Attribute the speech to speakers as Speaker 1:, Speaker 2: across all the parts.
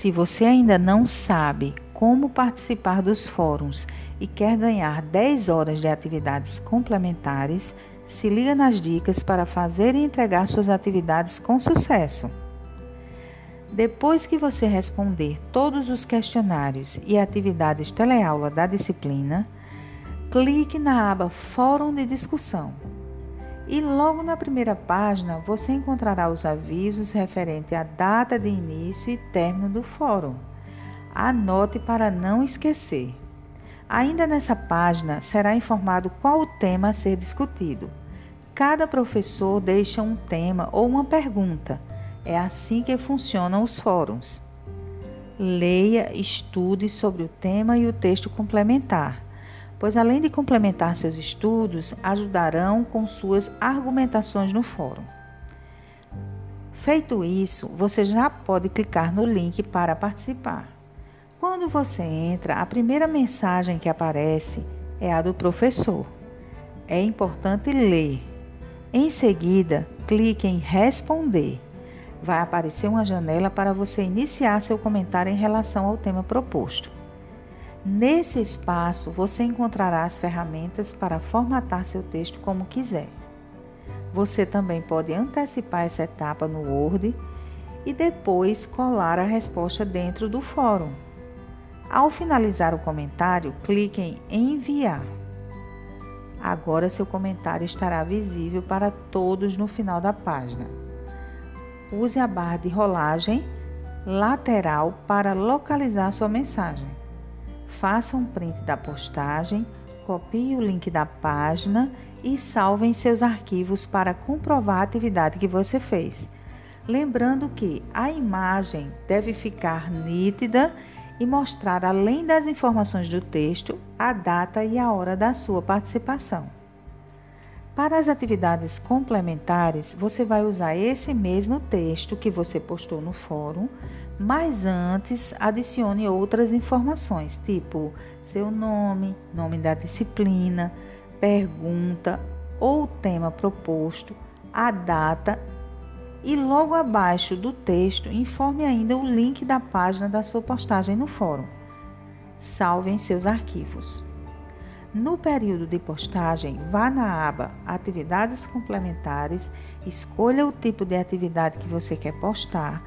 Speaker 1: Se você ainda não sabe como participar dos fóruns e quer ganhar 10 horas de atividades complementares, se liga nas dicas para fazer e entregar suas atividades com sucesso. Depois que você responder todos os questionários e atividades teleaula da disciplina, clique na aba Fórum de Discussão. E logo na primeira página você encontrará os avisos referentes à data de início e término do fórum. Anote para não esquecer. Ainda nessa página será informado qual o tema a ser discutido. Cada professor deixa um tema ou uma pergunta. É assim que funcionam os fóruns. Leia, estude sobre o tema e o texto complementar, pois além de complementar seus estudos, ajudarão com suas argumentações no fórum. Feito isso, você já pode clicar no link para participar. Quando você entra, a primeira mensagem que aparece é a do professor. É importante ler. Em seguida, clique em Responder. Vai aparecer uma janela para você iniciar seu comentário em relação ao tema proposto. Nesse espaço, você encontrará as ferramentas para formatar seu texto como quiser. Você também pode antecipar essa etapa no Word e depois colar a resposta dentro do fórum. Ao finalizar o comentário, clique em Enviar. Agora seu comentário estará visível para todos no final da página. Use a barra de rolagem lateral para localizar sua mensagem. Faça um print da postagem, copie o link da página e salve em seus arquivos para comprovar a atividade que você fez. Lembrando que a imagem deve ficar nítida e mostrar, além das informações do texto, a data e a hora da sua participação. Para as atividades complementares, você vai usar esse mesmo texto que você postou no fórum, mas antes adicione outras informações, tipo seu nome, nome da disciplina, pergunta ou tema proposto, a data e logo abaixo do texto informe ainda o link da página da sua postagem no fórum. Salve em seus arquivos. No período de postagem, vá na aba Atividades Complementares, escolha o tipo de atividade que você quer postar,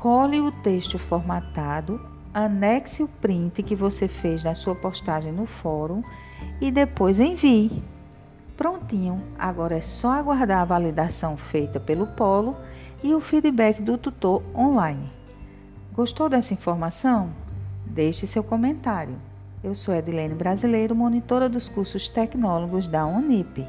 Speaker 1: cole o texto formatado, anexe o print que você fez da sua postagem no fórum e depois envie. Prontinho, agora é só aguardar a validação feita pelo Polo e o feedback do tutor online. Gostou dessa informação? Deixe seu comentário. Eu sou Edilene Brasileiro, monitora dos cursos tecnólogos da Unip.